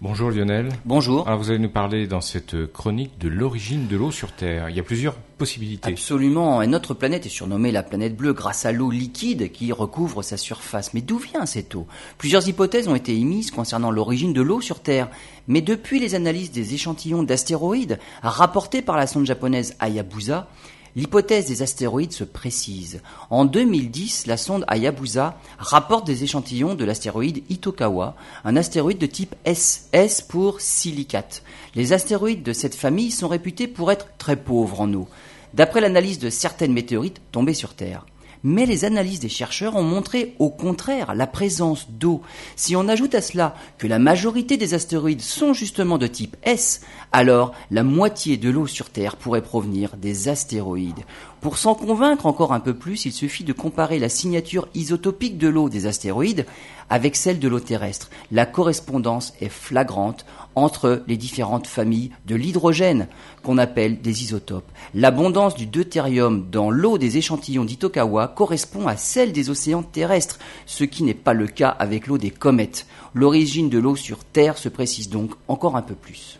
Bonjour Lionel. Bonjour. Alors vous allez nous parler dans cette chronique de l'origine de l'eau sur Terre. Il y a plusieurs possibilités. Absolument. Et notre planète est surnommée la planète bleue grâce à l'eau liquide qui recouvre sa surface. Mais d'où vient cette eau? Plusieurs hypothèses ont été émises concernant l'origine de l'eau sur Terre. Mais depuis les analyses des échantillons d'astéroïdes rapportés par la sonde japonaise Hayabusa, L'hypothèse des astéroïdes se précise. En 2010, la sonde Hayabusa rapporte des échantillons de l'astéroïde Itokawa, un astéroïde de type S, S pour silicate. Les astéroïdes de cette famille sont réputés pour être très pauvres en eau, d'après l'analyse de certaines météorites tombées sur Terre. Mais les analyses des chercheurs ont montré au contraire la présence d'eau. Si on ajoute à cela que la majorité des astéroïdes sont justement de type S, alors la moitié de l'eau sur Terre pourrait provenir des astéroïdes. Pour s'en convaincre encore un peu plus, il suffit de comparer la signature isotopique de l'eau des astéroïdes avec celle de l'eau terrestre. La correspondance est flagrante entre les différentes familles de l'hydrogène qu'on appelle des isotopes. L'abondance du deutérium dans l'eau des échantillons d'Itokawa correspond à celle des océans terrestres, ce qui n'est pas le cas avec l'eau des comètes. L'origine de l'eau sur Terre se précise donc encore un peu plus.